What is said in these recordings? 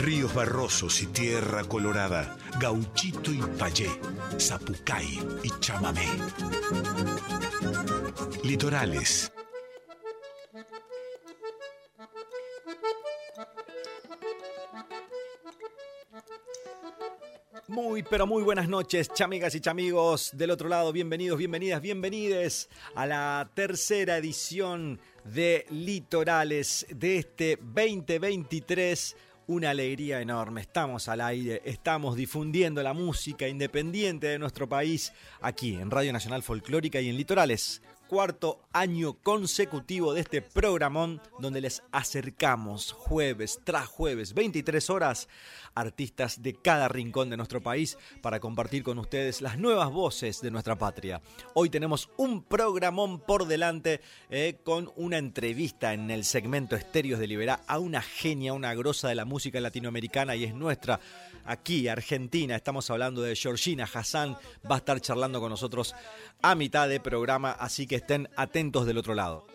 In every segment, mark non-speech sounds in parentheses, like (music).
Ríos barrosos y tierra colorada, gauchito y payé, zapucay y chamamé. Litorales. Muy, pero muy buenas noches, chamigas y chamigos del otro lado. Bienvenidos, bienvenidas, bienvenides a la tercera edición de Litorales de este 2023 una alegría enorme. Estamos al aire, estamos difundiendo la música independiente de nuestro país aquí en Radio Nacional Folclórica y en Litorales cuarto año consecutivo de este programón donde les acercamos jueves tras jueves, 23 horas, artistas de cada rincón de nuestro país para compartir con ustedes las nuevas voces de nuestra patria. Hoy tenemos un programón por delante eh, con una entrevista en el segmento Estéreos de Liberá a una genia, una grosa de la música latinoamericana y es nuestra aquí, Argentina. Estamos hablando de Georgina Hassan, va a estar charlando con nosotros a mitad de programa, así que estén atentos del otro lado.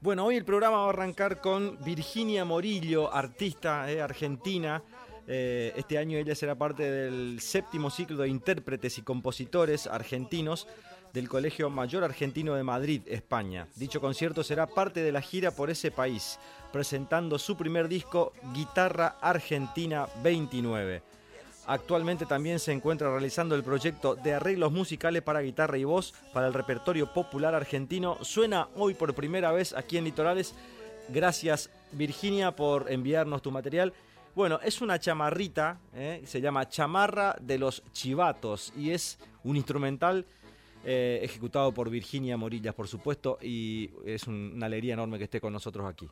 Bueno, hoy el programa va a arrancar con Virginia Morillo, artista eh, argentina. Eh, este año ella será parte del séptimo ciclo de intérpretes y compositores argentinos del Colegio Mayor Argentino de Madrid, España. Dicho concierto será parte de la gira por ese país, presentando su primer disco Guitarra Argentina 29. Actualmente también se encuentra realizando el proyecto de arreglos musicales para guitarra y voz para el repertorio popular argentino. Suena hoy por primera vez aquí en Litorales. Gracias Virginia por enviarnos tu material. Bueno, es una chamarrita, ¿eh? se llama Chamarra de los Chivatos y es un instrumental eh, ejecutado por Virginia Morillas, por supuesto, y es una alegría enorme que esté con nosotros aquí.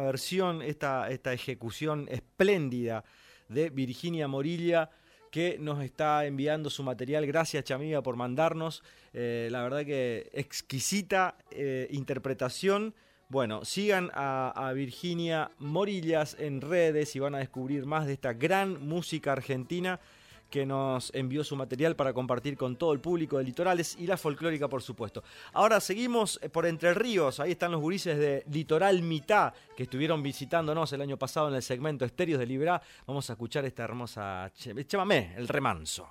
Versión, esta, esta ejecución espléndida de Virginia Morilla que nos está enviando su material. Gracias, Chamiga, por mandarnos. Eh, la verdad que exquisita eh, interpretación. Bueno, sigan a, a, Virginia Morillas en redes y van a descubrir más de esta gran música argentina que nos envió su material para compartir con todo el público de Litorales y la folclórica, por supuesto. Ahora seguimos eh, por Entre Ríos, ahí están los gurises de Litoral Mitad que estuvieron visitándonos el año pasado en el segmento Estéreos de Libra. Vamos a escuchar esta hermosa chamamé, el remanso.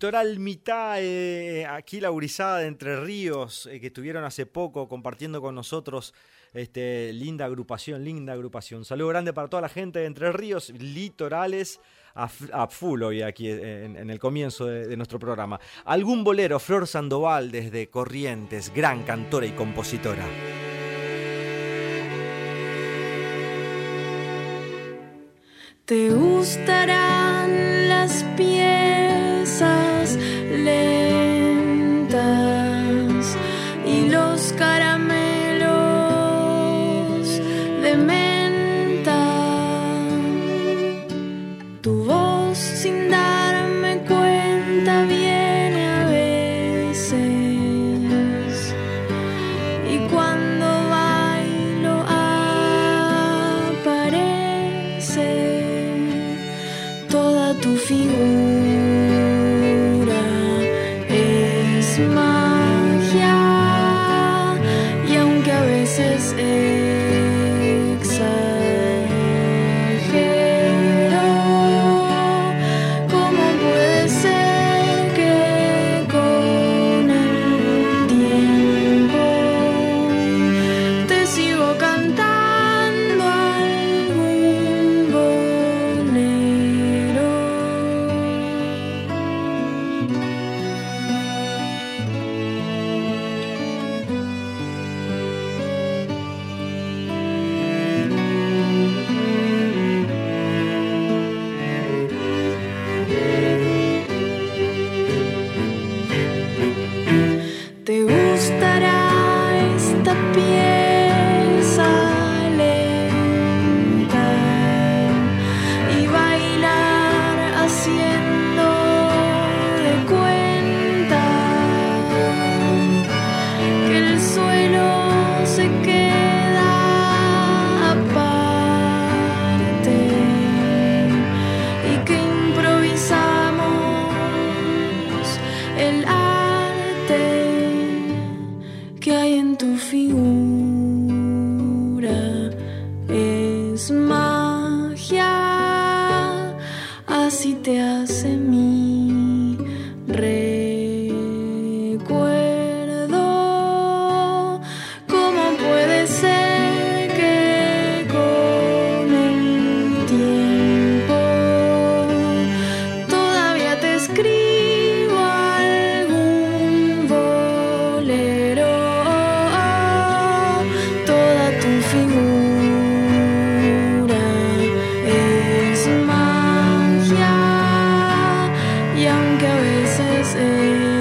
Litoral Mitad, eh, aquí la Urizada de Entre Ríos, eh, que estuvieron hace poco compartiendo con nosotros. Este, linda agrupación, linda agrupación. Saludo grande para toda la gente de Entre Ríos, litorales a, full hoy aquí en, el comienzo de, nuestro programa. Algún bolero, Flor Sandoval desde Corrientes, gran cantora y compositora. Te gustarán las pies lentas y los caramelos veces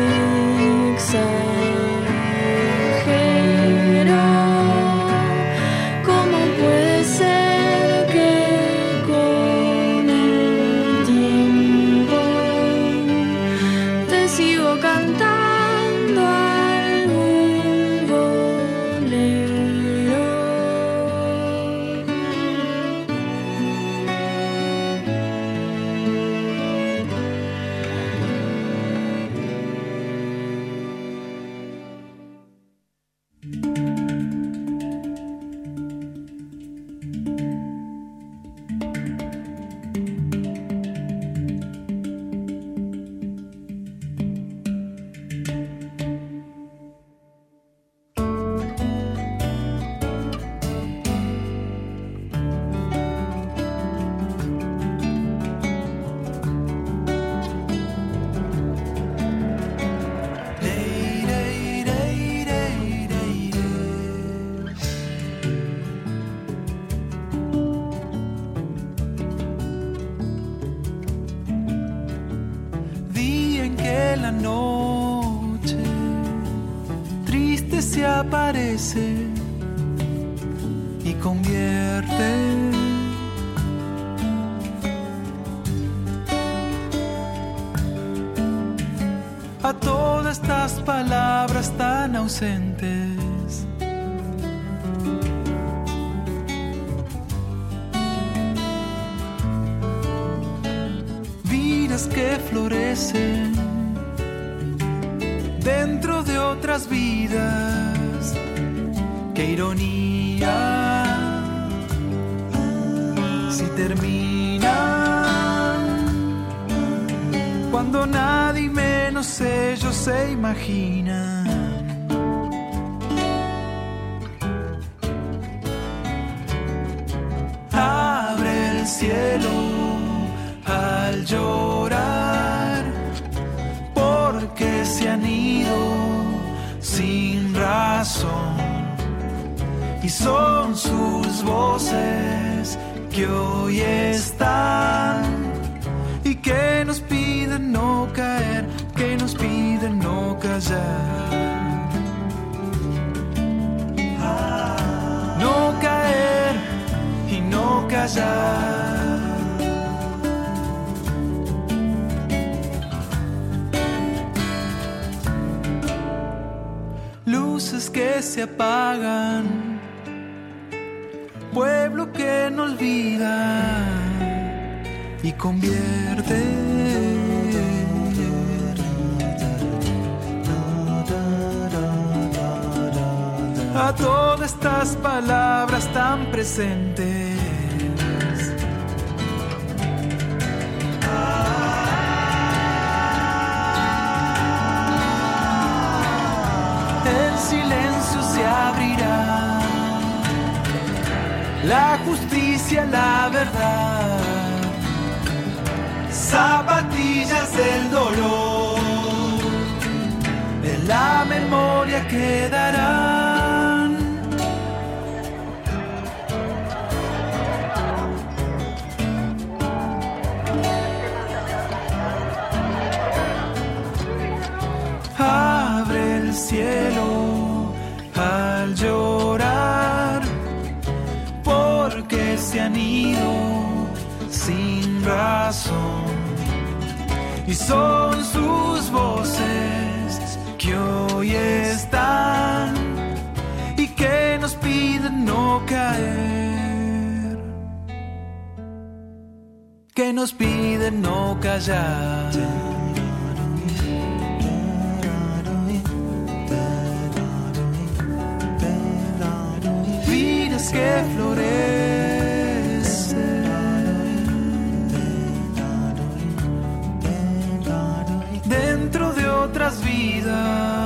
dentro de otras vidas. Qué ironía si terminan cuando nadie menos ellos se imaginan. abre el cielo al llorar, sin razón. Y son sus voces que hoy están y que nos piden no caer, que nos piden no callar. No caer y no callar. Que se apagan, pueblo que no olvida y convierte. A todas estas palabras tan presentes. silencio se abrirá. La justicia, la verdad. Zapatillas del dolor. En la memoria quedarán. abre el cielo se han ido sin razón. Y son sus voces que hoy están y que nos piden no caer, que nos piden no callar. que florecen otras vidas.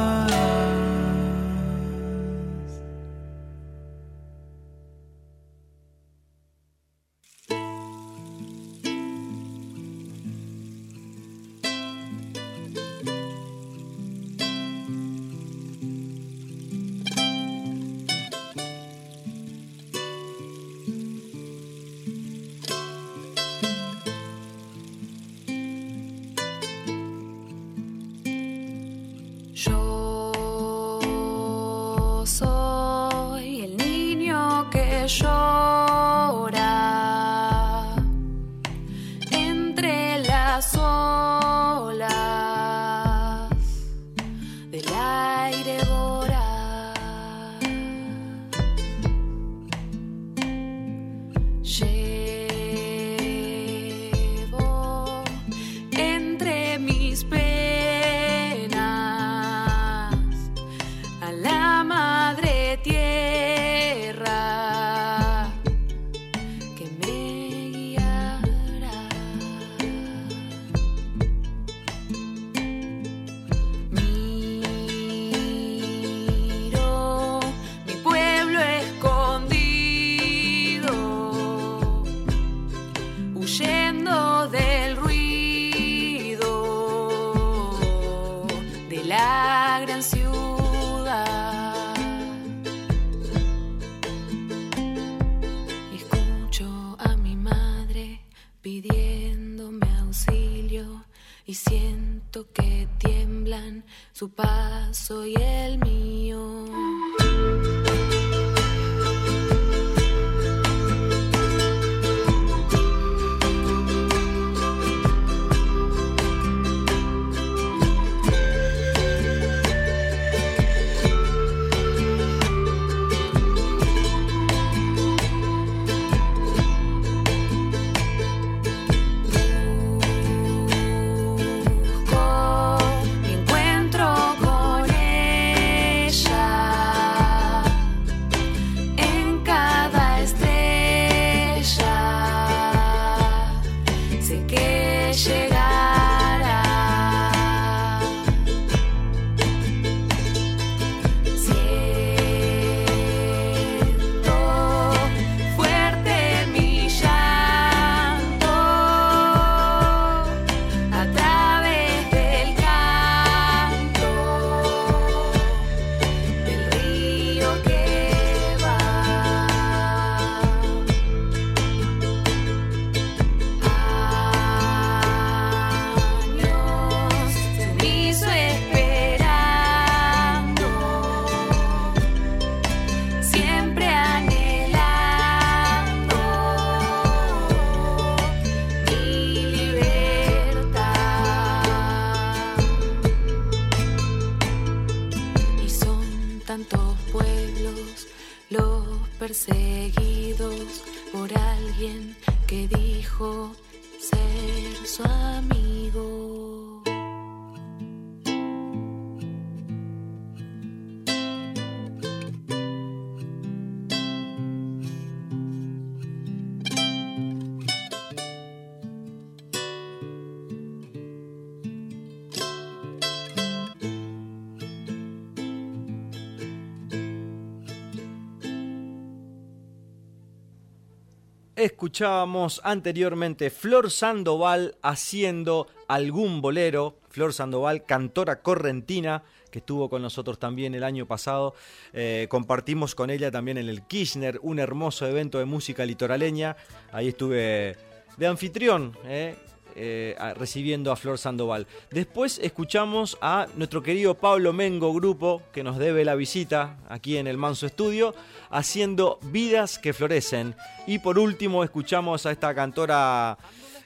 Escuchábamos anteriormente Flor Sandoval haciendo algún bolero. Flor Sandoval, cantora correntina, que estuvo con nosotros también el año pasado. Eh, compartimos con ella también en el Kirchner, un hermoso evento de música litoraleña. Ahí estuve de anfitrión, eh, eh, recibiendo a Flor Sandoval. Después escuchamos a nuestro querido Pablo Mengo Grupo, que nos debe la visita aquí en el Manso Estudio, haciendo Vidas que Florecen. Y por último escuchamos a esta cantora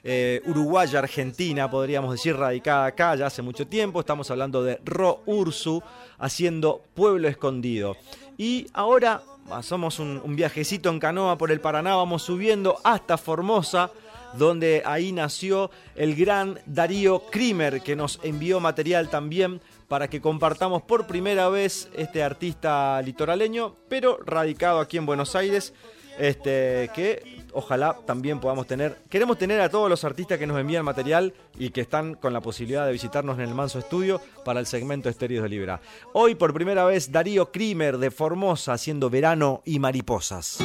eh, uruguaya argentina, podríamos decir, radicada acá ya hace mucho tiempo. Estamos hablando de Ro Ursu haciendo Pueblo Escondido. Y ahora hacemos un, un viajecito en canoa por el Paraná, vamos subiendo hasta Formosa donde ahí nació el gran Darío Krimer, que nos envió material también para que compartamos por primera vez este artista litoraleño, pero radicado aquí en Buenos Aires, este, que ojalá también podamos tener, queremos tener a todos los artistas que nos envían material y que están con la posibilidad de visitarnos en el Manso Estudio para el segmento Estéreos de Libra. Hoy por primera vez Darío Krimer de Formosa haciendo verano y mariposas.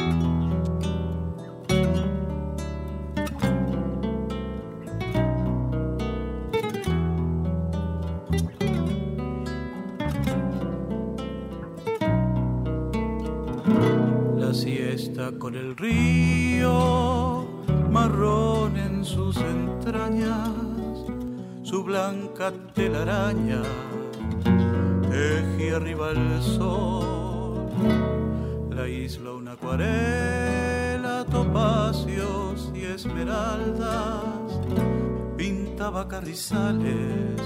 Con el río marrón en sus entrañas, su blanca telaraña teje arriba el sol, la isla una acuarela, topacios y esmeraldas, pintaba carrizales,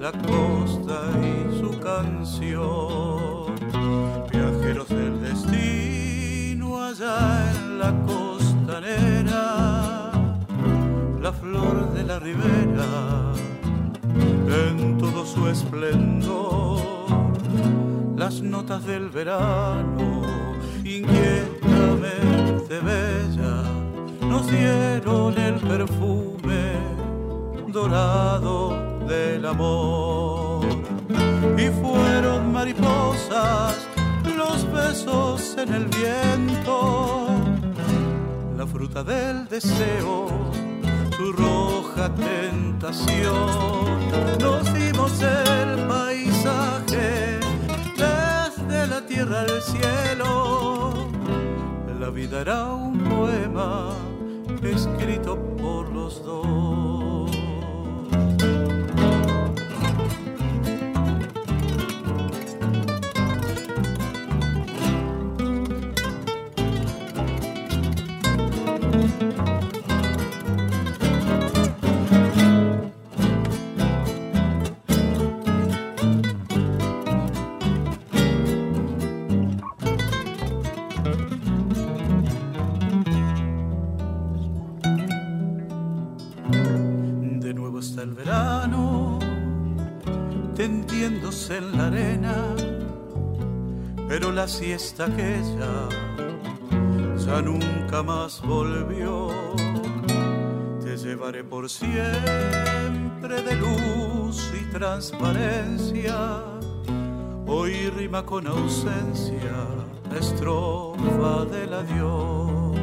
la costa y su canción, viajeros del destino allá en la costanera, la flor de la ribera, en todo su esplendor, las notas del verano, inquietamente bella, nos dieron el perfume dorado del amor. Y fueron mariposas besos en el viento, la fruta del deseo, su roja tentación. Nos dimos el paisaje desde la tierra al cielo. La vida era un poema escrito por los dos. La siesta aquella ya nunca más volvió. Te llevaré por siempre de luz y transparencia. Hoy rima con ausencia la estrofa del adiós.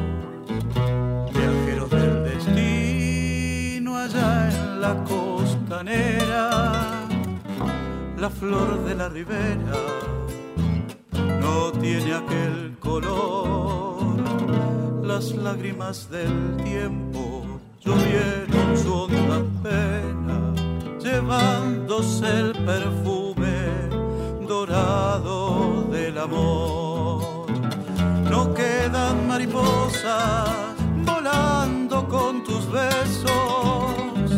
Viajeros del destino allá en la costanera la flor de la ribera no tiene aquel color. Las lágrimas del tiempo llovieron su honda pena, llevándose el perfume dorado del amor. No quedan mariposas volando con tus besos,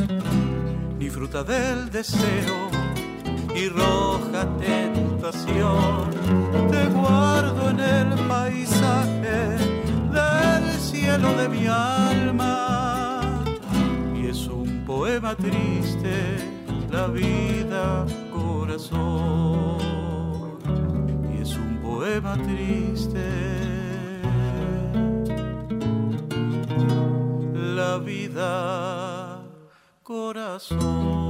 ni fruta del deseo y roja tentación. Te guardo en el paisaje del cielo de mi alma. Y es un poema triste, la vida, corazón. Y es un poema triste. La vida, corazón.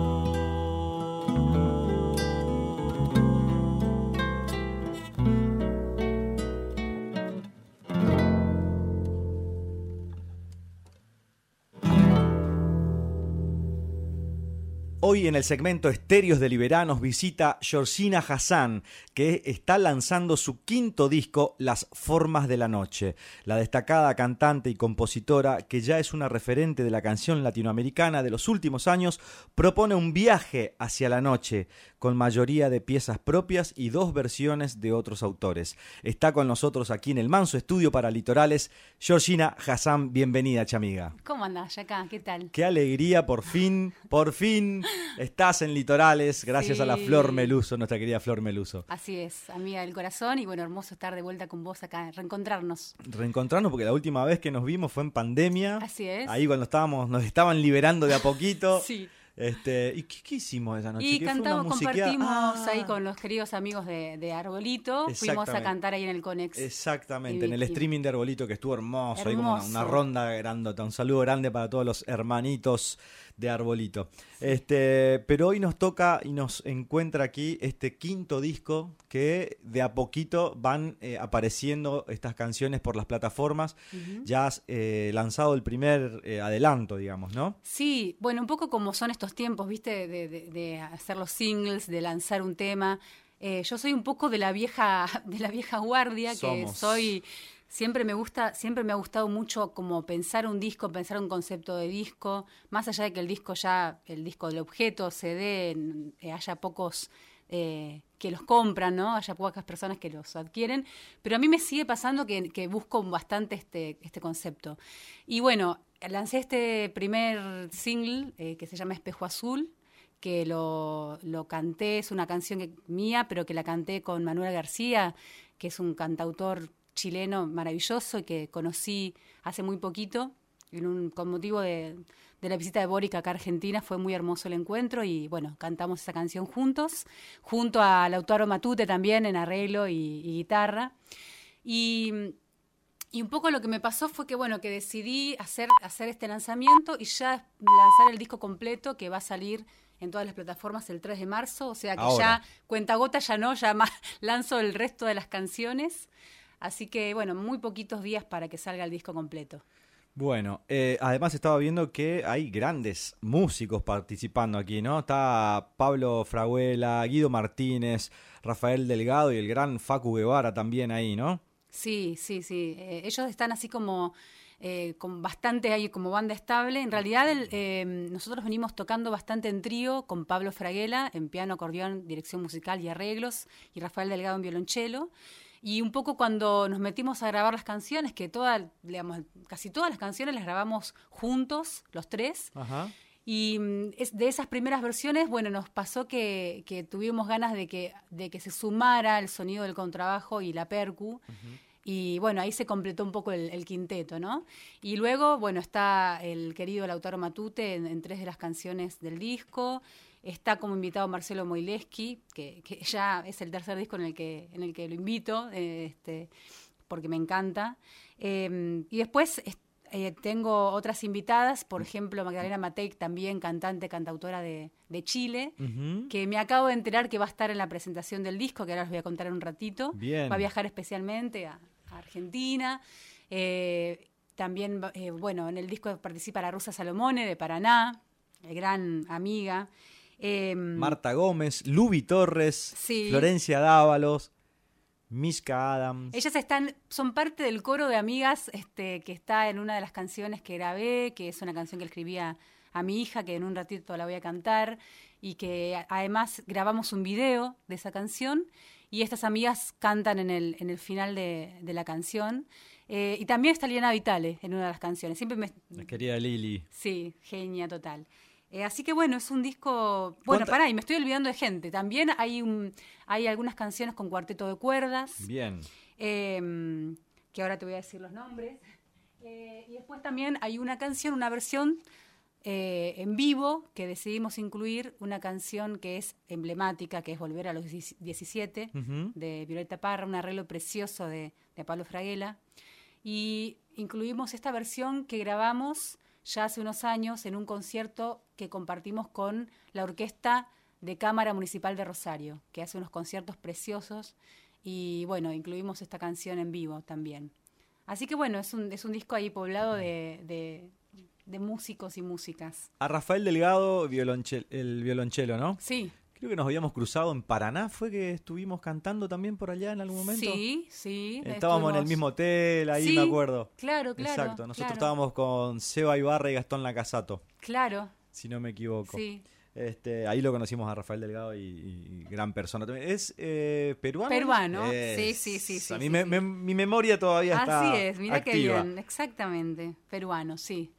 Hoy en el segmento Estéreos de Liberanos visita Georgina Hassan, que está lanzando su quinto disco, Las Formas de la Noche. La destacada cantante y compositora, que ya es una referente de la canción latinoamericana de los últimos años, propone un viaje hacia la noche, con mayoría de piezas propias y dos versiones de otros autores. Está con nosotros aquí en el Manso Estudio para Litorales, Georgina Hassan. Bienvenida, chamiga. ¿Cómo andás, acá? ¿Qué tal? Qué alegría, por fin, por fin Estás en Litorales, gracias a la Flor Meluso, nuestra querida Flor Meluso. Así es, amiga del corazón, y bueno, hermoso estar de vuelta con vos acá, reencontrarnos. Reencontrarnos, porque la última vez que nos vimos fue en pandemia. Así es. Ahí cuando estábamos, nos estaban liberando de a poquito. (laughs) sí. Este, ¿Y qué, qué hicimos esa noche? Y ¿Qué fue una cantamos, compartimos Ah, ahí con los queridos amigos de, de Arbolito. Fuimos a cantar ahí en el Conex. Exactamente, en el streaming de Arbolito que estuvo hermoso, ahí como una, Hermoso. una ronda grandota. Un saludo grande para todos los hermanitos de Arbolito. Este, pero hoy nos toca y nos encuentra aquí este quinto disco que de a poquito van eh, apareciendo estas canciones por las plataformas. Ya has eh, lanzado el primer eh, adelanto, digamos, ¿no? Sí, bueno, un poco como son estos tiempos, ¿viste? De, de- de hacer los singles, de lanzar un tema. Yo soy un poco de la vieja, (laughs) de la vieja guardia, que soy. Siempre me gusta, siempre me ha gustado mucho como pensar un disco, pensar un concepto de disco, más allá de que el disco ya, el disco del objeto, CD, eh, haya pocos eh, que los compran, ¿no? Haya pocas personas que los adquieren, pero a mí me sigue pasando que, busco bastante este, este concepto. Y bueno, lancé este primer single eh, que se llama Espejo Azul, que lo, lo canté, es una canción mía, pero que la canté con Manuel García, que es un cantautor chileno maravilloso y que conocí hace muy poquito, en un, con motivo de, de la visita de Boric acá a Argentina, fue muy hermoso el encuentro y bueno, cantamos esa canción juntos, junto a Lautaro Matute también en arreglo y, y guitarra. Y y un poco lo que me pasó fue que, bueno, que decidí hacer, hacer este lanzamiento y ya lanzar el disco completo que va a salir en todas las plataformas el 3 de marzo. O sea que Ahora. ya, cuenta gota ya no, ya más, (laughs) lanzo el resto de las canciones. Así que, bueno, muy poquitos días para que salga el disco completo. Bueno, eh, además estaba viendo que hay grandes músicos participando aquí, ¿no? Está Pablo Fraguela, Guido Martínez, Rafael Delgado y el gran Facu Guevara también ahí, ¿no? Sí, sí, sí. Eh, ellos están así como eh, con bastante ahí como banda estable. En realidad el, eh, nosotros venimos tocando bastante en trío con Pablo Fraguela en piano, acordeón, dirección musical y arreglos y Rafael Delgado en violonchelo. Y un poco cuando nos metimos a grabar las canciones, que todas, digamos, casi todas las canciones las grabamos juntos, los tres. Ajá. Y mm, es, de esas primeras versiones, bueno, nos pasó que, que tuvimos ganas de que, de que se sumara el sonido del contrabajo y la percu. Y bueno, ahí se completó un poco el, el quinteto, ¿no? Y luego, bueno, está el querido Lautaro Matute en, en tres de las canciones del disco. Está como invitado Marcelo Moileski, que, que (laughs) ya es el tercer disco en el que, en el que lo invito, eh, este, porque me encanta. Eh, y después es- eh, tengo otras invitadas, por ejemplo, Magdalena Matei, también cantante, cantautora de, de Chile, que me acabo de enterar que va a estar en la presentación del disco, que ahora les voy a contar en un ratito. Bien. Va a viajar especialmente a, a Argentina. Eh, también, bueno, en el disco participa la rusa Salomone de Paraná, gran amiga. Eh, Marta Gómez, Luby Torres, Sí. Florencia Dávalos, Mishka Adams. Ellas están, son parte del coro de amigas este, que está en una de las canciones que grabé, que es una canción que le escribí a, mi hija, que en un ratito la voy a cantar, y que además grabamos un video de esa canción, y estas amigas cantan en el, en el final de, de la canción. Eh, y también está Liana Vitale en una de las canciones. Siempre me, La querida Lili. Sí, genia total. Eh, así que bueno, es un disco. Bueno, ¿Cuánta- pará, y me estoy olvidando de gente. También hay un, hay algunas canciones con cuarteto de cuerdas. Bien. eh, que ahora te voy a decir los nombres. Eh, y después también hay una canción, una versión eh, en vivo que decidimos incluir, una canción que es emblemática, que es Volver a los 17, Ujú. de Violeta Parra, un arreglo precioso de, de Pablo Fraguela. Y incluimos esta versión que grabamos ya hace unos años en un concierto que compartimos con la Orquesta de Cámara Municipal de Rosario, que hace unos conciertos preciosos. Y bueno, incluimos esta canción en vivo también. Así que bueno, es un, es un disco ahí poblado de, de- de músicos y músicas. A Rafael Delgado, el violonchelo, ¿no? Sí, Creo que nos habíamos cruzado en Paraná. ¿Fue que estuvimos cantando también por allá en algún momento? sí, sí. Estábamos en el mismo hotel, ahí Sí, me acuerdo. Claro, claro. Exacto, nosotros claro, estábamos con Seba Ibarra y Gastón Lacasato, Claro, si no me equivoco. sí. Este, ahí lo conocimos a Rafael Delgado y, y gran persona también. ¿Es eh, peruano? Peruano, Es- sí, sí, sí, sí, A mí sí, me- sí. me- mi memoria todavía está Así es, mira qué bien, exactamente, peruano, sí.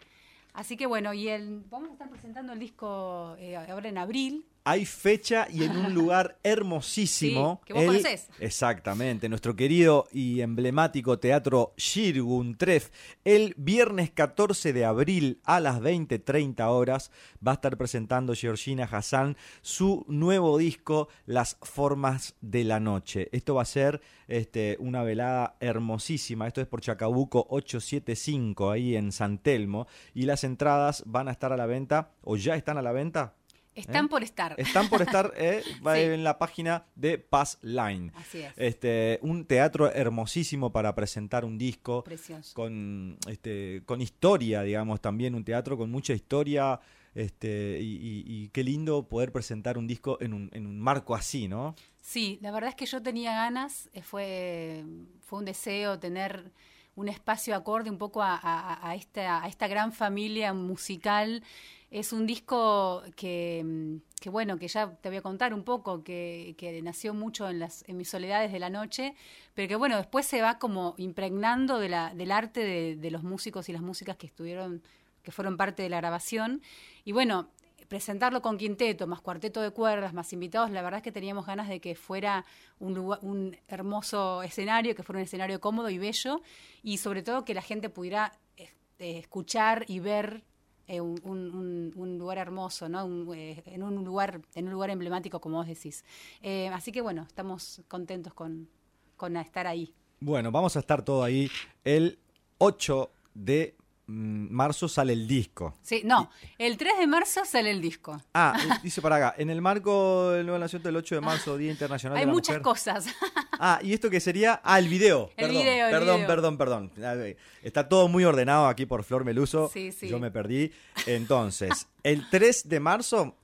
Así que bueno, y el, vamos a estar presentando el disco eh, ahora en abril, hay fecha y en un (laughs) lugar hermosísimo. Sí, que vos conocés. Exactamente, nuestro querido y emblemático teatro Shirgun Tref, el viernes 14 de abril a las 20.30 horas va a estar presentando Georgina Hassan su nuevo disco Las Formas de la Noche. Esto va a ser este, una velada hermosísima, esto es por Chacabuco 875, ahí en San Telmo, y las entradas van a estar a la venta, o ya están a la venta, están ¿Eh? por estar. Están por estar (laughs) eh, va Sí. en la página de Paz Line. Así es. Este, un teatro hermosísimo para presentar un disco Precioso. con, este, con historia, digamos, también un teatro con mucha historia. Este, y, y- y qué lindo poder presentar un disco en un, en un marco así, ¿no? Sí, la verdad es que yo tenía ganas, eh, fue, fue un deseo tener un espacio acorde un poco a, esta, a esta gran familia musical. Es un disco que, mm, bueno, que ya te voy a contar un poco, que, nació mucho en, las, mis soledades de la noche, pero que bueno, después se va como impregnando del arte de los músicos y las músicas que estuvieron, que fueron parte de la grabación. Y bueno, presentarlo con quinteto, más cuarteto de cuerdas, más invitados, la verdad es que teníamos ganas de que fuera un, lugar- un hermoso escenario, que fuera un escenario cómodo y bello, y sobre todo que la gente pudiera este, escuchar y ver eh, un, lugar hermoso, ¿no? Un, eh, en un lugar, en un lugar emblemático, como vos decís. Eh, así que bueno, estamos contentos con, con estar ahí. Bueno, vamos a estar todo ahí. El 8 de marzo sale el disco. Sí, no, el 3 de marzo sale el disco. Ah, (laughs) eh, dice para acá, en el marco del nuevo nacimiento del 8 de marzo, Día Internacional Hay de la muchas Mujer. cosas. (laughs) Ah, ¿y esto qué sería? Ah, el video. El perdón, video, el perdón, video. perdón, perdón. Ver, Está todo muy ordenado aquí por Flor Meluso. Sí, sí. Yo me perdí. Entonces, (laughs) el 3 de marzo,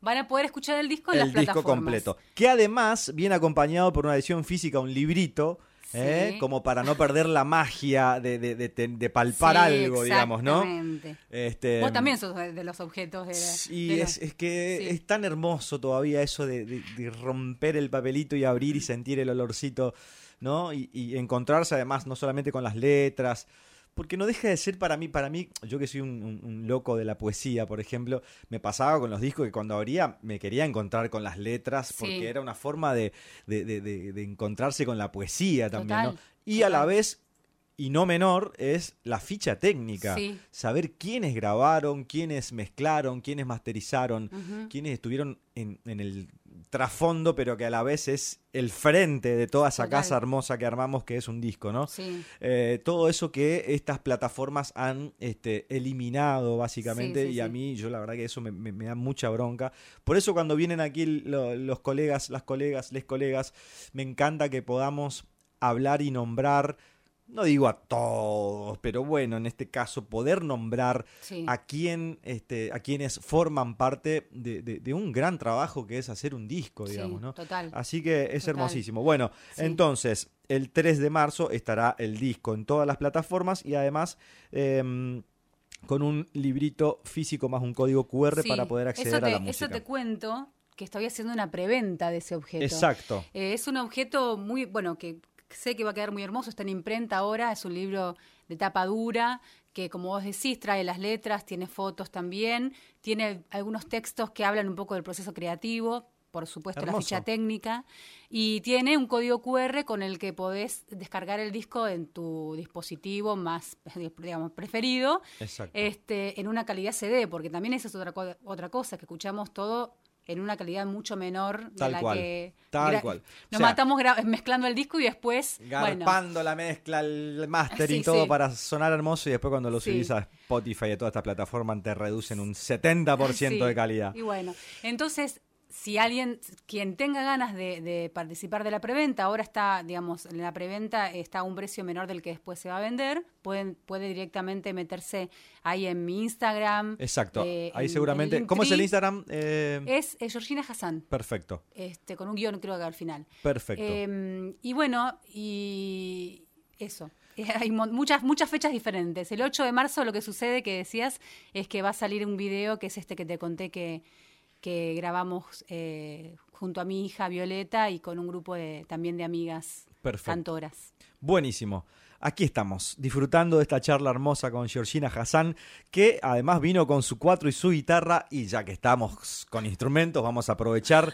Van a poder escuchar el disco en las el disco completo. Que además viene acompañado por una edición física, un librito. ¿Eh? Sí. Como para no perder la magia de, de- de- de- de palpar Sí, algo, digamos, ¿no? Este, Vos también sos de los objetos de, los- es, es que sí. es tan hermoso todavía eso de, romper el papelito y abrir y sentir el olorcito, ¿no? Y, y encontrarse además no solamente con las letras, porque no deja de ser para mí, para mí, yo que soy un, un- un loco de la poesía, por ejemplo, me pasaba con los discos que cuando abría me quería encontrar con las letras, porque Sí. era una forma de, de- de- encontrarse con la poesía también, ¿no? Total, Y a la vez... Y no menor es la ficha técnica. Sí. Saber quiénes grabaron, quiénes mezclaron, quiénes masterizaron, Ujú. quienes estuvieron en, en el trasfondo, pero que a la vez es el frente de toda esa Total. casa hermosa que armamos, que es un disco, ¿no? Sí. Eh, todo eso que estas plataformas han este, eliminado, básicamente, Sí, sí, y a mí, yo la verdad que eso me, me- me da mucha bronca. Por eso cuando vienen aquí lo- los colegas, las colegas, les colegas, me encanta que podamos hablar y nombrar. No digo a todos, pero bueno, en este caso, poder nombrar Sí. a quién, este, a quienes forman parte de, de- de un gran trabajo que es hacer un disco, Sí, digamos, ¿no? total. Así que es Total. hermosísimo. Bueno, Sí. entonces, el 3 de marzo estará el disco en todas las plataformas y además em, con un librito físico más un código QR para poder acceder te, a la música. Eso te cuento que estoy haciendo una preventa de ese objeto. Exacto. Eh, es un objeto muy, bueno, que sé que va a quedar muy hermoso, está en imprenta ahora, es un libro de tapa dura, que como vos decís, trae las letras, tiene fotos también, tiene algunos textos que hablan un poco del proceso creativo, por supuesto la ficha técnica, y tiene un código QR con el que podés descargar el disco en tu dispositivo más, (laughs) digamos, preferido, Exacto. este, en una calidad CD, porque también esa es otra, co- otra cosa, que escuchamos todo en una calidad mucho menor de Tal la cual, que tal cual. O nos sea, matamos mezclando el disco y después bueno Garpando la mezcla, el mastering, Sí, todo sí. para sonar hermoso y después cuando lo Sí. subís a Spotify y a todas estas plataformas te reducen un 70% Sí, de calidad. y bueno entonces si alguien quien tenga ganas de, de participar de la preventa ahora está digamos en la preventa está a un precio menor del que después se va a vender pueden puede directamente meterse ahí en mi Instagram Exacto. eh, Ahí en seguramente. ¿Cómo es el. Instagram? Eh, es eh, Georgina Hassan perfecto. este con un guion creo que al final Perfecto. Eh, y bueno, y eso. (laughs) Hay muchas, muchas fechas diferentes. El 8 de marzo lo que sucede, que decías, es que va a salir un video que es este que te conté que, que grabamos eh, junto a mi hija Violeta y con un grupo de, también de amigas Perfecto. cantoras. Buenísimo. aquí estamos, disfrutando de esta charla hermosa con Georgina Hassan, que además vino con su cuatro y su guitarra, y ya que estamos con instrumentos, vamos a aprovechar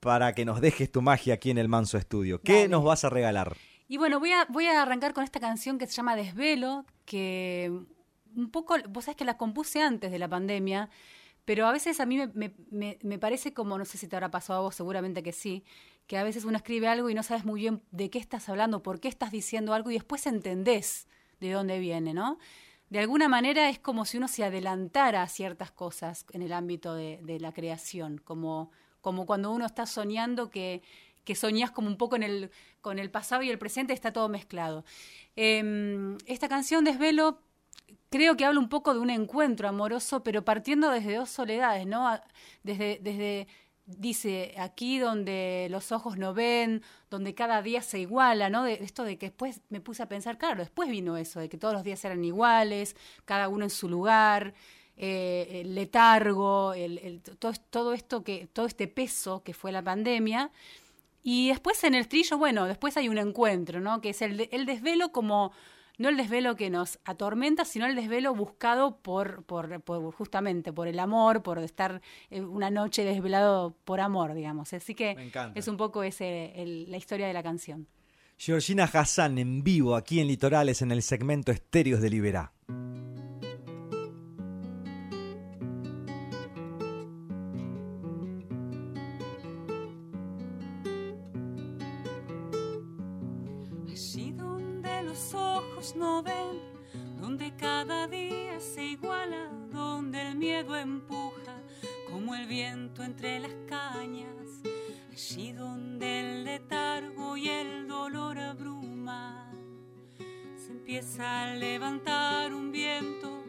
para que nos dejes tu magia aquí en el Manso Estudio. ¿Qué Dale. nos vas a regalar? Y bueno, voy a, voy a arrancar con esta canción que se llama Desvelo, que un poco, vos sabés que la compuse antes de la pandemia, pero a veces a mí me, me- me- parece como, no sé si te habrá pasado a vos, seguramente que sí, que a veces uno escribe algo y no sabes muy bien de qué estás hablando, por qué estás diciendo algo y después entendés de dónde viene, ¿no? De alguna manera es como si uno se adelantara a ciertas cosas en el ámbito de, de la creación, como, como cuando uno está soñando que, que soñás como un poco en el, con el pasado y el presente, está todo mezclado. Em, esta canción, Desvelo, creo que habla un poco de un encuentro amoroso, pero partiendo desde dos soledades, ¿no? Desde, desde dice, aquí donde los ojos no ven, donde cada día se iguala, ¿no? De esto de que después me puse a pensar, claro, después vino eso, de que todos los días eran iguales, cada uno en su lugar, eh, el letargo, el, el- todo, todo esto que, todo este peso que fue la pandemia. Y después en el trillo, bueno, después hay un encuentro, ¿no? Que es el, el desvelo como, no el desvelo que nos atormenta, sino el desvelo buscado por, por, por justamente por el amor, por estar eh, una noche desvelado por amor, digamos. Así que es un poco ese el- la historia de la canción. Georgina Hassan en vivo aquí en Litorales en el segmento Estéreos de Liberá. Donde cada día se iguala, donde el miedo empuja como el viento entre las cañas. Allí donde el letargo y el dolor abruma, se empieza a levantar un viento,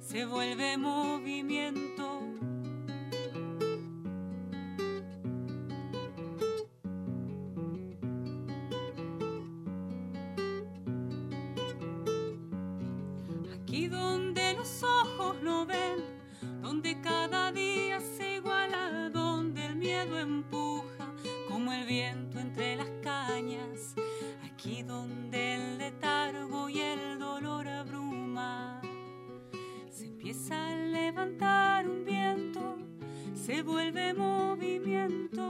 se vuelve movimiento. Viento entre las cañas. Aquí donde el letargo y el dolor abruma, se empieza a levantar un viento, se vuelve movimiento.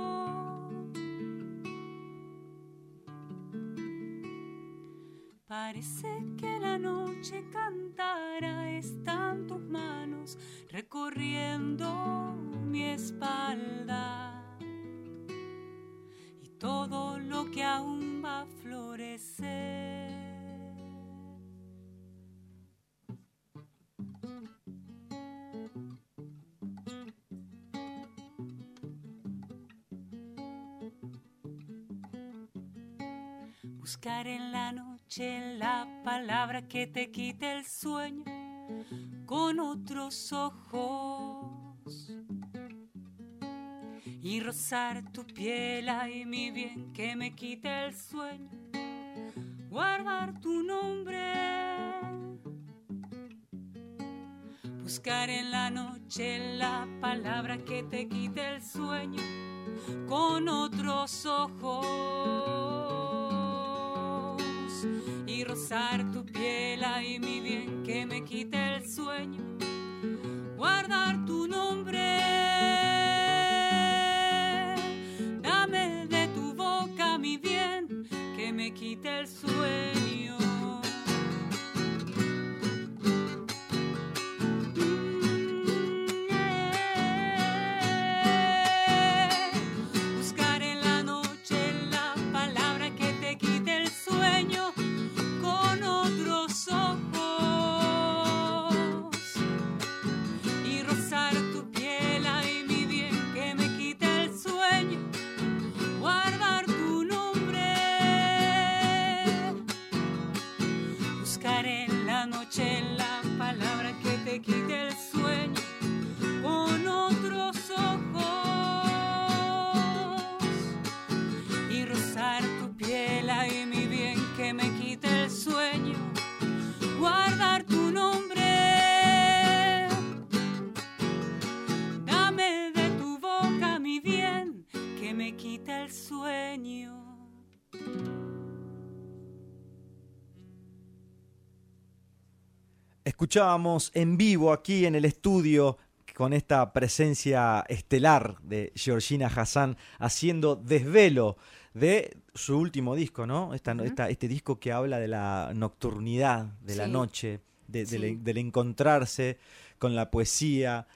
Parece que la noche cantara, están tus manos recorriendo mi espalda. Todo lo que aún va a florecer. Buscar en la noche la palabra que te quite el sueño con otros ojos. Y rozar tu piel, ay mi bien, que me quite el sueño. Guardar tu nombre. Buscar en la noche la palabra que te quite el sueño con otros ojos y rozar tu piel ay mi bien que me quite el sueño guardar tu el sueño Escuchábamos en vivo aquí en el estudio con esta presencia estelar de Georgina Hassan haciendo desvelo de su último disco, ¿no? Esta, esta, este disco que habla de la nocturnidad, de la noche, de- Sí. del, del encontrarse con la poesía.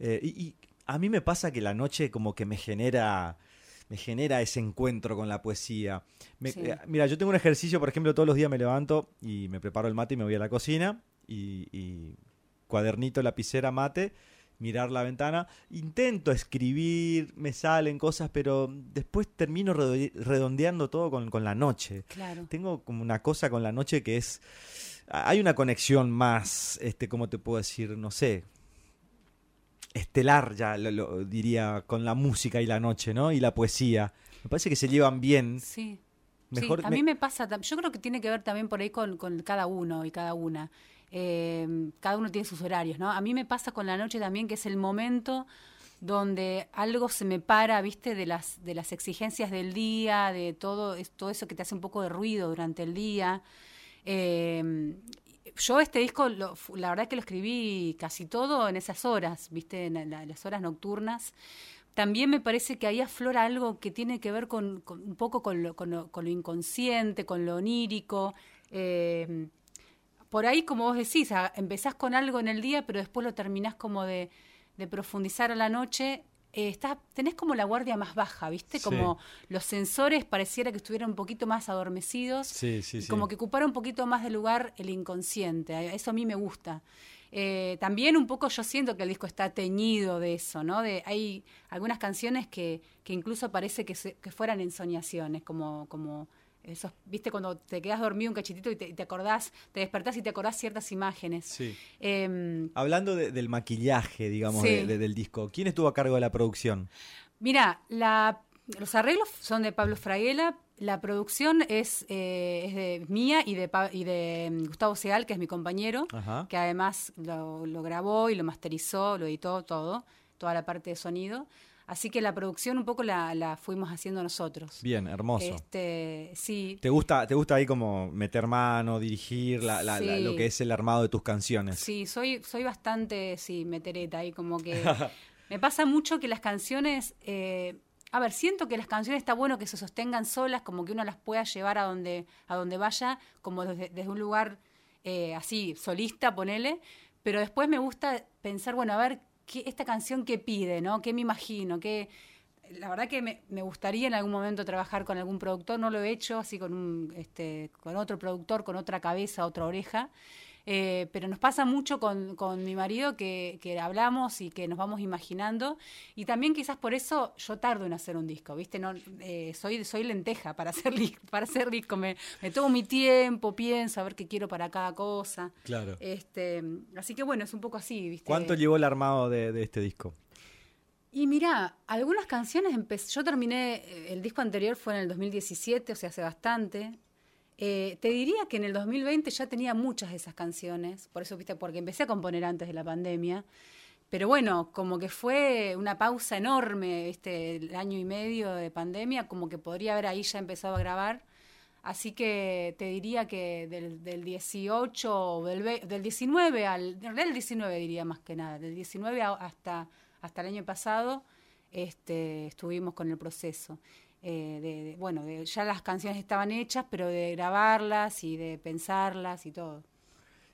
Eh, y, y a mí me pasa que la noche como que me genera me genera ese encuentro con la poesía. Me- Sí. eh, mira, yo tengo un ejercicio, por ejemplo, todos los días me levanto y me preparo el mate y me voy a la cocina y, y cuadernito, lapicera, mate, mirar la ventana. Intento escribir, me salen cosas, pero después termino redo- redondeando todo con, con la noche. Claro. Tengo como una cosa con la noche que es... Hay una conexión más, este, ¿cómo te puedo decir? No sé, estelar ya lo, lo diría con la música y la noche, ¿no? Y la poesía. Me parece que se llevan bien. Sí. Mejor sí, a me- mí me pasa, tam- yo creo que tiene que ver también por ahí con, con cada uno y cada una. Eh, cada uno tiene sus horarios, ¿no? A mí me pasa con la noche también que es el momento donde algo se me para, ¿viste? De las, de las exigencias del día, de todo, todo eso que te hace un poco de ruido durante el día. Eh, yo este disco, la verdad que lo escribí casi todo en esas horas, ¿viste? En, la- las horas nocturnas. También me parece que ahí aflora algo que tiene que ver con, un poco con lo, con, lo, con lo inconsciente, con lo onírico. eh, por ahí, como vos decís, a- empezás con algo en el día, pero después lo terminás como de, de profundizar a la noche. eh, estás, tenés como la guardia más baja, ¿viste? Sí. Como los sensores pareciera que estuvieran un poquito más adormecidos. Sí, sí, y sí. Como que ocupara un poquito más de lugar el inconsciente. Eso a mí me gusta. Eh, también un poco yo siento que el disco está teñido de eso, ¿no? De, hay algunas canciones que, que incluso parece que, se- que fueran ensoñaciones, como, como esos, viste, cuando te quedas dormido un cachitito y te, y te acordás, te despertás y te acordás ciertas imágenes. Sí. Em, Hablando de- del maquillaje, digamos, Sí. de- de- del disco, ¿quién estuvo a cargo de la producción? Mira, la, los arreglos son de Pablo Fraguela, la producción es, eh, es de mía y de, y de mm, Gustavo Segal, que es mi compañero, Ajá. que además lo, lo grabó y lo masterizó, lo editó todo, toda la parte de sonido. Así que la producción un poco la, la fuimos haciendo nosotros. Bien, hermoso. Este, sí, ¿Te gusta, ¿Te gusta ahí como meter mano, dirigir la- la- la- Sí. lo que es el armado de tus canciones? Sí, soy, soy bastante, sí, metereta ahí, como que (laughs) me pasa mucho que las canciones, eh, a ver, siento que las canciones está bueno que se sostengan solas, como que uno las pueda llevar a donde, a donde vaya, como desde, desde un lugar eh, así, solista, ponele, pero después me gusta pensar, bueno, a ver, ¿qué, esta canción qué pide, ¿no? ¿Qué me imagino? ¿Qué, la verdad que me, me gustaría en algún momento trabajar con algún productor, no lo he hecho, así con un, este, con otro productor, con otra cabeza, otra oreja. Eh, pero nos pasa mucho con, con mi marido que, que hablamos y que nos vamos imaginando. Y también quizás por eso yo tardo en hacer un disco, ¿viste? No, eh, soy, soy lenteja para (laughs) hacer, para hacer disco. Me, me tomo mi tiempo, pienso a ver qué quiero para cada cosa. Claro. Este, así que bueno, es un poco así, ¿viste? ¿Cuánto llevó el armado de, de este disco? Y mira, algunas canciones empecé. Yo terminé, eh, el disco anterior fue en el 2017, o sea, hace bastante. Eh, te diría que en el 2020 ya tenía muchas de esas canciones, por eso, viste, porque empecé a componer antes de la pandemia. Pero bueno, como que fue una pausa enorme, este, el año y medio de pandemia, como que podría haber ahí ya empezado a grabar. Así que te diría que del, del 18, o del, ve- del 19 al. En realidad, el 19 diría más que nada. Del 19 a- hasta, hasta el año pasado este, estuvimos con el proceso. Eh, de, de- bueno, de- ya las canciones estaban hechas, pero de grabarlas y de pensarlas y todo.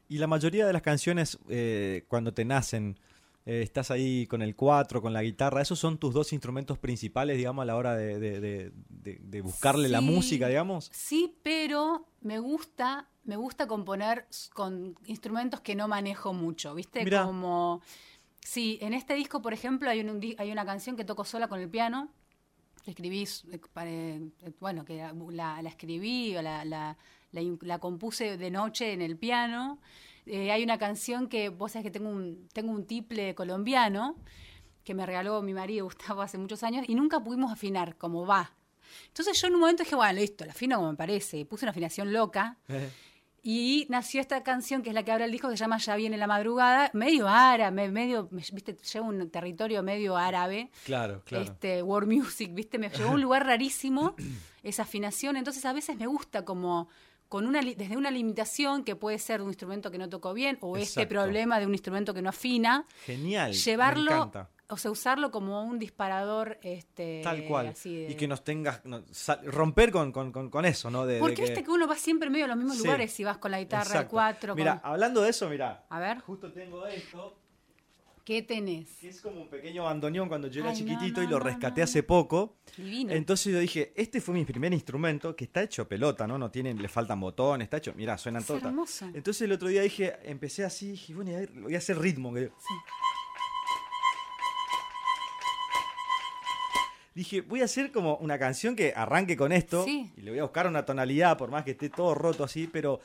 Y la mayoría de las canciones, eh, cuando te nacen, eh, estás ahí con el cuatro, con la guitarra, ¿esos son tus dos instrumentos principales, digamos, a la hora de, de- buscarle la música, digamos? Sí, pero me gusta, me gusta componer con instrumentos que no manejo mucho, ¿viste? Mirá. Como sí, en este disco, por ejemplo, hay un, hay una canción que toco sola con el piano. Que Escribí, s- eh, eh, bueno, que la, escribí, o la, la compuse de noche en el piano. Eh, hay una canción que, vos sabés que tengo un, tengo un tiple colombiano que me regaló mi marido (laughs) Gustavo hace muchos años y nunca pudimos afinar como va. Entonces yo en un momento dije, bueno, listo, la afino como me parece. Puse una afinación loca y nació esta canción que es la que abre el disco que se llama Ya viene la madrugada, medio árabe, medio, me- viste, lleva un territorio medio árabe. Claro, claro. Este, world music, ¿viste? Me llevó a un lugar rarísimo (clears throat) esa afinación. Entonces a veces me gusta como, con una, desde una limitación que puede ser de un instrumento que no tocó bien o este problema de un instrumento que no afina, Genial. llevarlo. O sea, usarlo como un disparador este, Tal cual. así de- Y que nos tengas. no, romper con, con- con- eso, ¿no? De, de Porque que- viste que uno va siempre medio a los mismos Sí. lugares si vas con la guitarra de Exacto. cuatro. Mira, con- hablando de eso, mira. A ver, Justo tengo esto, ¿qué tenés? que es como un pequeño bandoneón cuando yo era Ay, chiquitito no, y lo rescaté hace poco. Divino. Entonces yo dije, este fue mi primer instrumento que está hecho pelota, ¿no? No tiene, le faltan botones, está hecho, mira, suenan todas. Entonces el otro día dije, empecé así, dije, bueno, voy a hacer ritmo. que- Sí. Dije, voy a hacer como una canción que arranque con esto Sí. y le voy a buscar una tonalidad, por más que esté todo roto así, pero,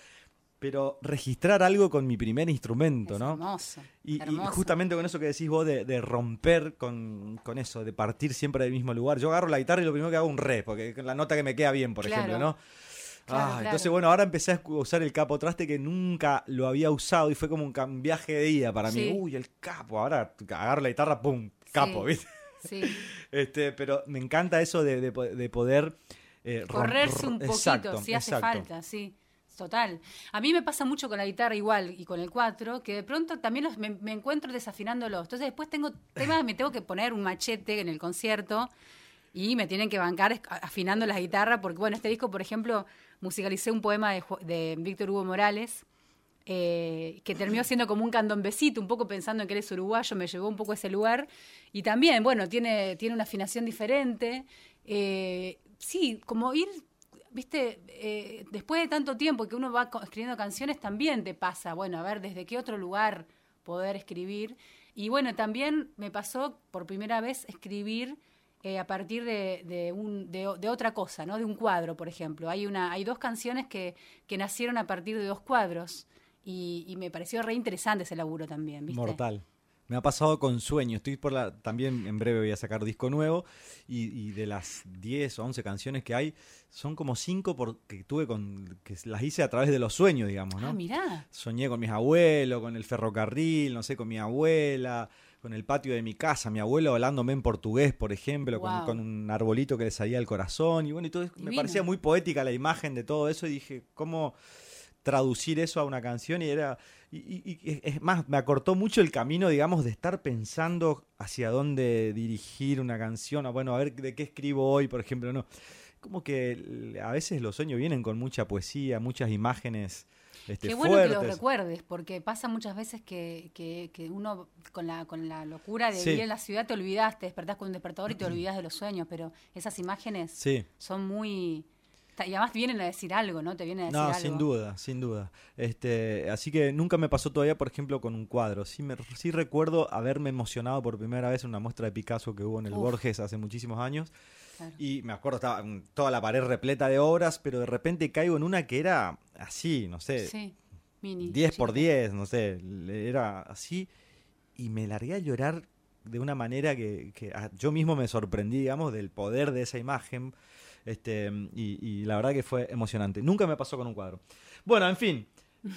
pero registrar algo con mi primer instrumento, Es ¿no? hermoso. Y, justamente con eso que decís vos de, de romper con, con eso, de partir siempre del mismo lugar. Yo agarro la guitarra y lo primero que hago es un re, porque es la nota que me queda bien, por Claro. ejemplo, ¿no? Claro, Ah, claro. Entonces, bueno, ahora empecé a usar el capo traste que nunca lo había usado y fue como un viaje de ida para Sí. mí. Uy, el capo. Ahora agarro la guitarra, ¡pum! Capo, Sí. ¿viste? Sí. (laughs) Este, pero me encanta eso de, de po- de poder eh, correrse un poquito exacto, si hace exacto. falta, sí. Total. A mí me pasa mucho con la guitarra igual y con el cuatro, que de pronto también los- me, me encuentro desafinándolos. Entonces después tengo temas, me tengo que poner un machete en el concierto y me tienen que bancar afinando las guitarras, porque bueno, este disco, por ejemplo, musicalicé un poema de, de Víctor Hugo Morales, eh, que terminó siendo como un candombecito, un poco pensando en que eres uruguayo, me llevó un poco a ese lugar. Y también, bueno, tiene, tiene una afinación diferente. Eh, sí, como ir, viste, eh, después de tanto tiempo que uno va escribiendo canciones, también te pasa, bueno, a ver, desde qué otro lugar poder escribir. Y bueno, también me pasó por primera vez escribir a partir de, de de otra cosa, ¿no? De un cuadro, por ejemplo. Hay, una, hay dos canciones que, que nacieron a partir de dos cuadros. Y, y me pareció re interesante ese laburo también, ¿viste? Mortal. Me ha pasado con Sueño. Estoy por la. También en breve voy a sacar disco nuevo. Y, y de las 10 o 11 canciones que hay, son como 5 porque tuve con. que las hice a través de los sueños, digamos, ¿no? Ah, mirá. Soñé con mis abuelos, con el ferrocarril, no sé, con mi abuela, con el patio de mi casa, mi abuelo hablándome en portugués, por ejemplo, con, con un arbolito que le salía al corazón. Y bueno, y todo, eso. me Divino. parecía muy poética la imagen de todo eso. Y dije, ¿cómo traducir eso a una canción? Y era. Y, y- y es más, me acortó mucho el camino, digamos, de estar pensando hacia dónde dirigir una canción. o Bueno, a ver de qué escribo hoy, por ejemplo, no. Como que a veces los sueños vienen con mucha poesía, muchas imágenes. Este, Qué bueno que lo recuerdes, porque pasa muchas veces que, que, que uno con la, con la locura de Sí. vivir en la ciudad te olvidas, te despertás con un despertador y te olvidas de los sueños, pero esas imágenes Sí. son muy... Y además vienen a decir algo, ¿no? Te vienen a decir No, algo. sin duda, sin duda. Este, así que nunca me pasó todavía, por ejemplo, con un cuadro. Sí, me, sí recuerdo haberme emocionado por primera vez en una muestra de Picasso que hubo en el Uf. Borges hace muchísimos años. Claro. Y me acuerdo, estaba toda la pared repleta de obras, pero de repente caigo en una que era así, no sé, Sí, mini. 10 por chica. 10, no sé, era así. Y me largué a llorar de una manera que, que a- yo mismo me sorprendí, digamos, del poder de esa imagen. Este, y, y la verdad que fue emocionante. Nunca me pasó con un cuadro. Bueno, en fin.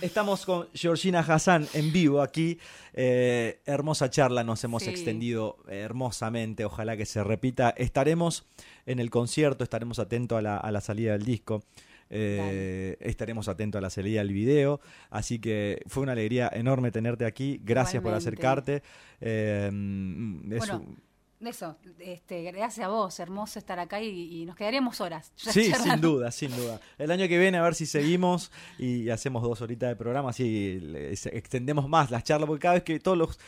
Estamos con Georgina Hassan en vivo aquí. Eh, hermosa charla, nos hemos Sí. extendido hermosamente. Ojalá que se repita. Estaremos en el concierto, estaremos atentos a la, a la salida del disco. Eh, estaremos atentos a la salida del video. Así que fue una alegría enorme tenerte aquí. Gracias por acercarte. Eh, es Bueno, un- Eso, este, gracias a vos, hermoso estar acá y, y nos quedaríamos horas. (laughs) Sí, charlando. sin duda, sin duda. El año que viene a ver si seguimos y hacemos dos horitas de programa, así extendemos más las charlas, porque cada vez que todos los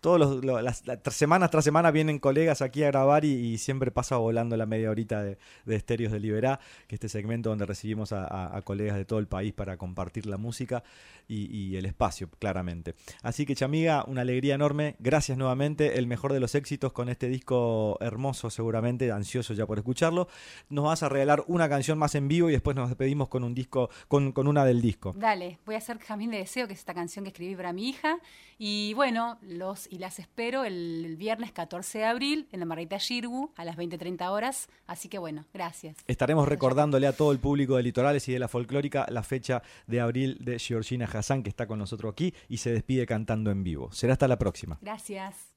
todos los, lo- las, semanas tras semana vienen colegas aquí a grabar y, siempre pasa volando la media horita de, Estéreos de Liberá, que este segmento donde recibimos a, colegas de todo el país para compartir la música y, y el espacio, claramente. Así que, Chamiga, una alegría enorme. Gracias nuevamente. El mejor de los éxitos con este disco hermoso, seguramente, ansioso ya por escucharlo. Nos vas a regalar una canción más en vivo y después nos despedimos con un disco, con, con una del disco. Dale, voy a hacer Jamín de Deseo, que es esta canción que escribí para mi hija. Y bueno, los y las espero el, viernes 14 de abril en la Margarita Girgu a las 20.30 horas. Así que bueno, gracias. Estaremos recordándole a todo el público de Litorales y de la Folclórica la fecha de abril de Georgina Hassan, que está con nosotros aquí y se despide cantando en vivo. Será hasta la próxima. Gracias.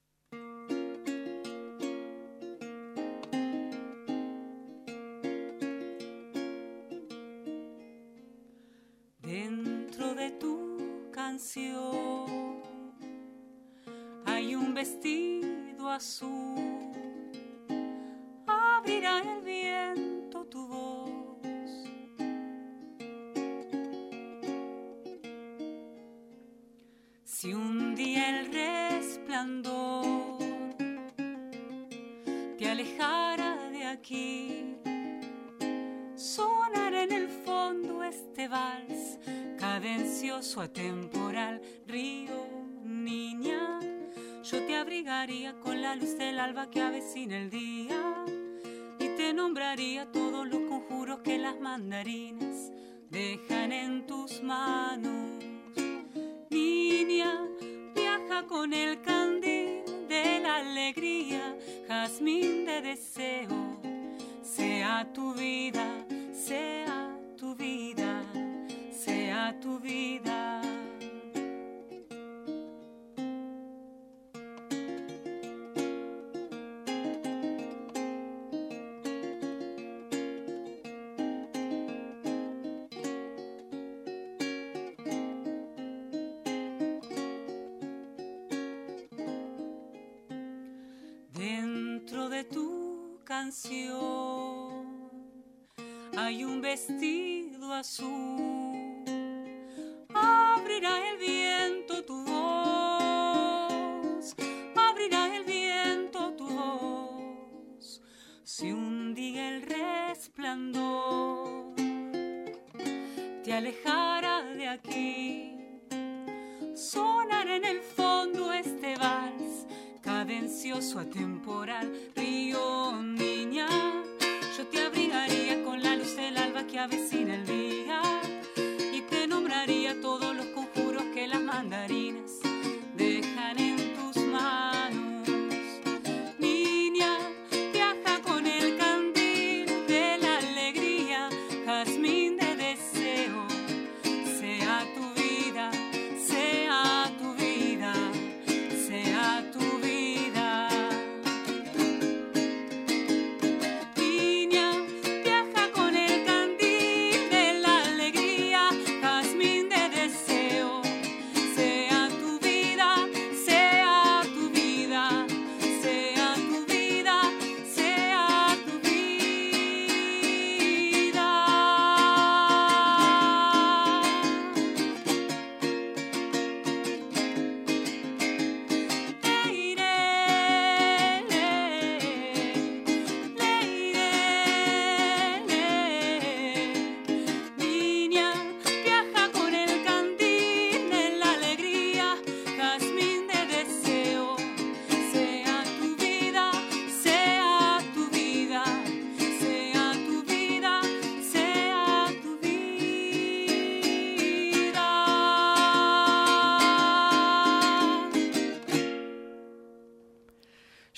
Vestido azul, abrirá el viento tu voz. Si un día el resplandor te alejara de aquí, sonar en el fondo este vals cadencioso, atemporal, río, con la luz del alba que avecina el día y te nombraría todos los conjuros que las mandarinas dejan en tus manos. Niña, viaja con el candil de la alegría, jazmín de deseo, sea tu vida, sea tu vida sea tu vida. Hay un vestido azul. Abrirá el viento tu voz, abrirá el viento tu voz. Si un día el resplandor te alejara de aquí, sonará en el fondo este vals cadencioso, atemporal,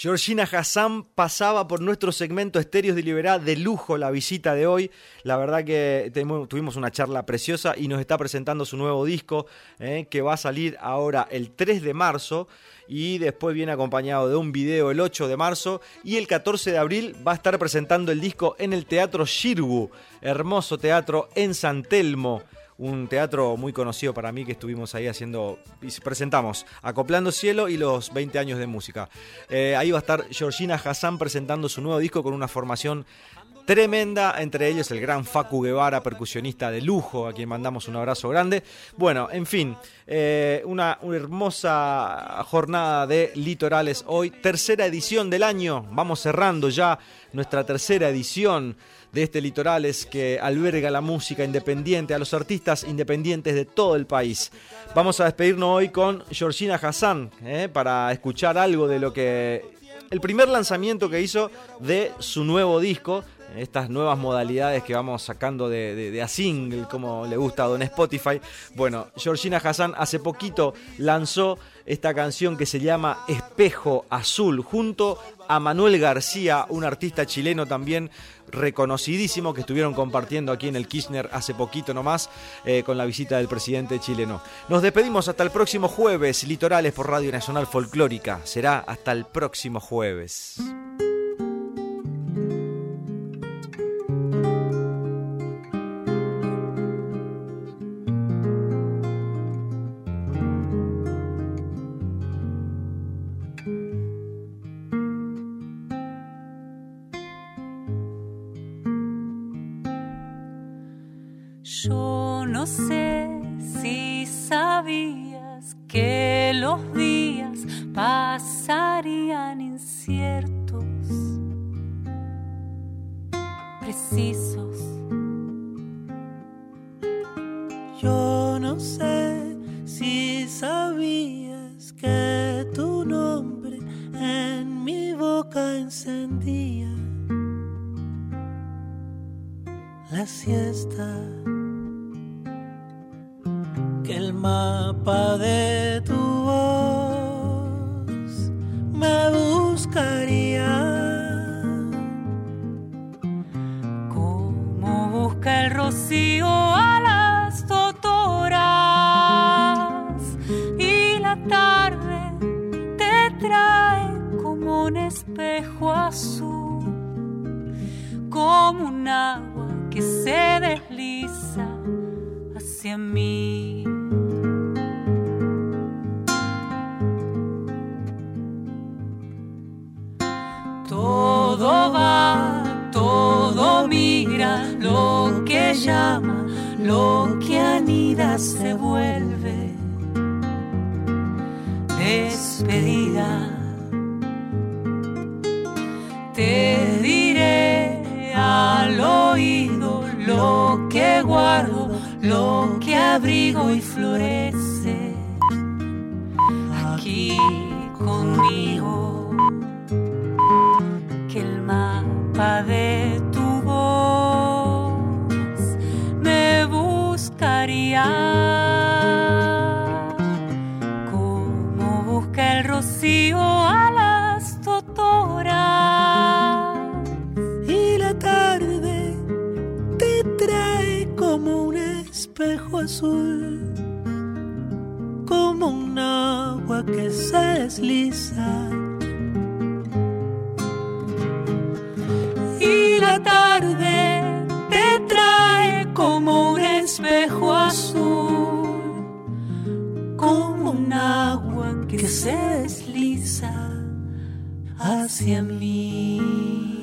Georgina Hassan pasaba por nuestro segmento Estéreos de Liberá de lujo la visita de hoy. La verdad que tuvimos una charla preciosa y nos está presentando su nuevo disco eh, que va a salir ahora el 3 de marzo y después viene acompañado de un video el 8 de marzo y el 14 de abril va a estar presentando el disco en el Teatro Shirgu, hermoso teatro en San Telmo un teatro muy conocido para mí que estuvimos ahí haciendo presentamos Acoplando Cielo y los 20 años de música. Eh, ahí va a estar Georgina Hassan presentando su nuevo disco con una formación tremenda, entre ellos el gran Facu Guevara, percusionista de lujo, a quien mandamos un abrazo grande. Bueno, en fin, eh, una hermosa jornada de litorales hoy, tercera edición del año, vamos cerrando ya nuestra tercera edición de este Litorales que alberga la música independiente, a los artistas independientes de todo el país. Vamos a despedirnos hoy con Georgina Hassan eh, para escuchar algo de lo que... El primer lanzamiento que hizo de su nuevo disco, estas nuevas modalidades que vamos sacando de, de- de a single, como le gusta a Don Spotify. Bueno, Georgina Hassan hace poquito lanzó esta canción que se llama Espejo Azul, junto a Manuel García, un artista chileno también reconocidísimo que estuvieron compartiendo aquí en el Kirchner hace poquito nomás eh, con la visita del presidente chileno. Nos despedimos hasta el próximo jueves, Litorales por Radio Nacional Folclórica. Será hasta el próximo jueves. Espejo azul, como un agua que se desliza hacia mí. Todo va, todo migra, lo que llama, lo que anida se vuelve despedida. Lo que abrigo y florece aquí conmigo. Que el mapa de tu voz me buscaría. Azul, como un agua que se desliza. Y la tarde te trae como un espejo azul, como un agua que se desliza. Hacia mí.